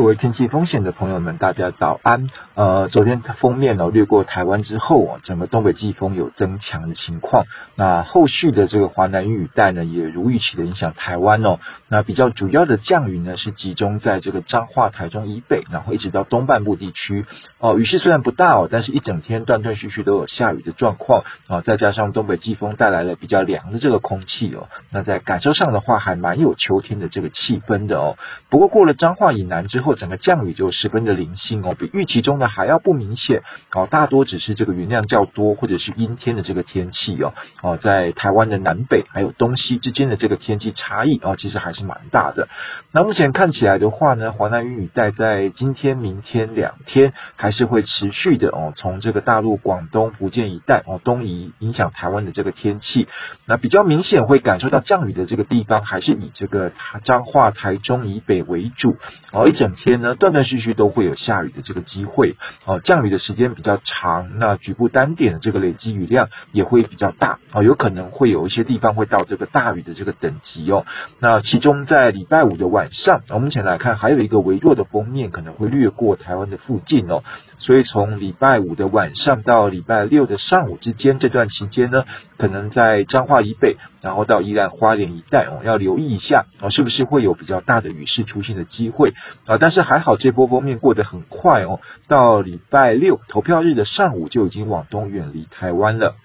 各位天气风险的朋友们，大家早安。呃，昨天封面呢掠过台湾之后啊，整个东北季风有增强的情况。那后续的这个华南雨带呢，也如预期的影响台湾哦。那比较主要的降雨呢，是集中在这个彰化、台中以北，然后一直到东半部地区。哦，雨势虽然不大哦，但是一整天断断续续都有下雨的状况啊。再加上东北季风带来了比较凉的这个空气哦，那在感受上的话，还蛮有秋天的这个气氛的哦。不过过了彰化以南之后，整个降雨就十分的零星哦，比预期中的还要不明显哦，大多只是这个云量较多或者是阴天的这个天气哦哦，在台湾的南北还有东西之间的这个天气差异哦，其实还是蛮大的。那目前看起来的话呢，华南云雨带在今天、明天两天还是会持续的哦，从这个大陆、广东、福建一带哦东移，影响台湾的这个天气。那比较明显会感受到降雨的这个地方，还是以这个彰化、台中以北为主哦，一整。天呢，断断续续都会有下雨的这个机会哦，降雨的时间比较长，那局部单点的这个累积雨量也会比较大哦，有可能会有一些地方会到这个大雨的这个等级哦。那其中在礼拜五的晚上，我们目前来看还有一个微弱的锋面可能会掠过台湾的附近哦，所以从礼拜五的晚上到礼拜六的上午之间这段期间呢，可能在彰化以北，然后到宜兰花莲一带哦，要留意一下哦，是不是会有比较大的雨势出现的机会啊？但是还好，这波波面过得很快哦，到礼拜六投票日的上午就已经往东远离台湾了。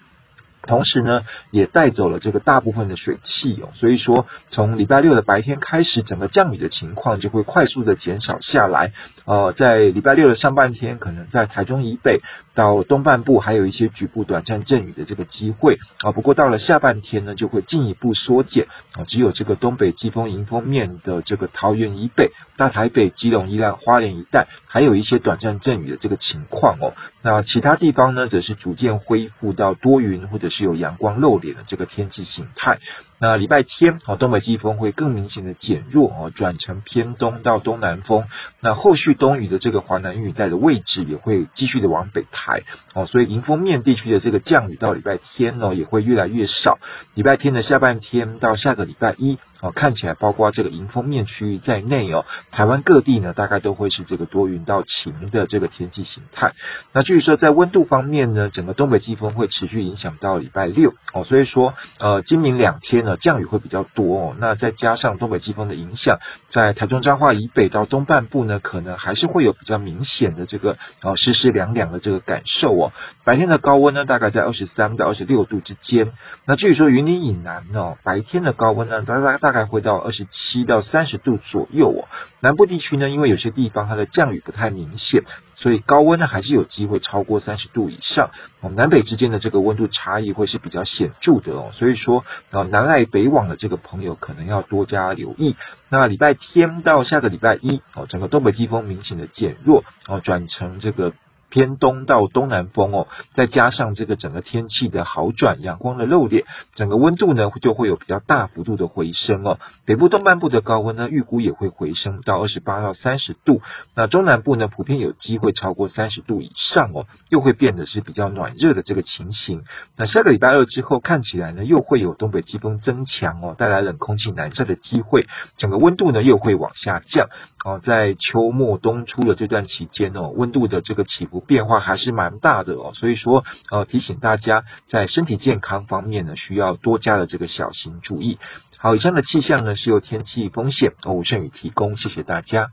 同时呢，也带走了这个大部分的水汽哦，所以说从礼拜六的白天开始，整个降雨的情况就会快速的减少下来。呃，在礼拜六的上半天，可能在台中以北到东半部还有一些局部短暂阵雨的这个机会啊。不过到了下半天呢，就会进一步缩减啊，只有这个东北季风迎风面的这个桃园以北、大台北、基隆、宜兰花莲一带，还有一些短暂阵雨的这个情况哦。那其他地方呢，则是逐渐恢复到多云或者是。是有阳光露脸的这个天气形态。那礼拜天，哦，东北季风会更明显的减弱哦，转成偏东到东南风。那后续东雨的这个华南雨带的位置也会继续的往北抬哦，所以迎风面地区的这个降雨到礼拜天哦，也会越来越少。礼拜天的下半天到下个礼拜一哦，看起来包括这个迎风面区域在内哦，台湾各地呢大概都会是这个多云到晴的这个天气形态。那至于说在温度方面呢，整个东北季风会持续影响到礼拜六哦，所以说呃今明两天。那降雨会比较多哦，那再加上东北季风的影响，在台中彰化以北到东半部呢，可能还是会有比较明显的这个哦湿湿凉凉的这个感受哦。白天的高温呢，大概在二十三到二十六度之间。那至于说云林以南哦，白天的高温呢，大概大概会到二十七到三十度左右哦。南部地区呢，因为有些地方它的降雨不太明显。所以高温呢还是有机会超过三十度以上，哦，南北之间的这个温度差异会是比较显著的哦，所以说啊南来北往的这个朋友可能要多加留意。那礼拜天到下个礼拜一哦，整个东北季风明显的减弱哦，转成这个。偏东到东南风哦，再加上这个整个天气的好转，阳光的露脸，整个温度呢就会有比较大幅度的回升哦。北部东半部的高温呢，预估也会回升到二十八到三十度。那中南部呢，普遍有机会超过三十度以上哦，又会变得是比较暖热的这个情形。那下个礼拜二之后，看起来呢，又会有东北季风增强哦，带来冷空气南下的机会，整个温度呢又会往下降哦。在秋末冬初的这段期间哦，温度的这个起伏。变化还是蛮大的哦，所以说呃提醒大家在身体健康方面呢，需要多加的这个小心注意。好，以上的气象呢是由天气风险欧吴胜宇提供，谢谢大家。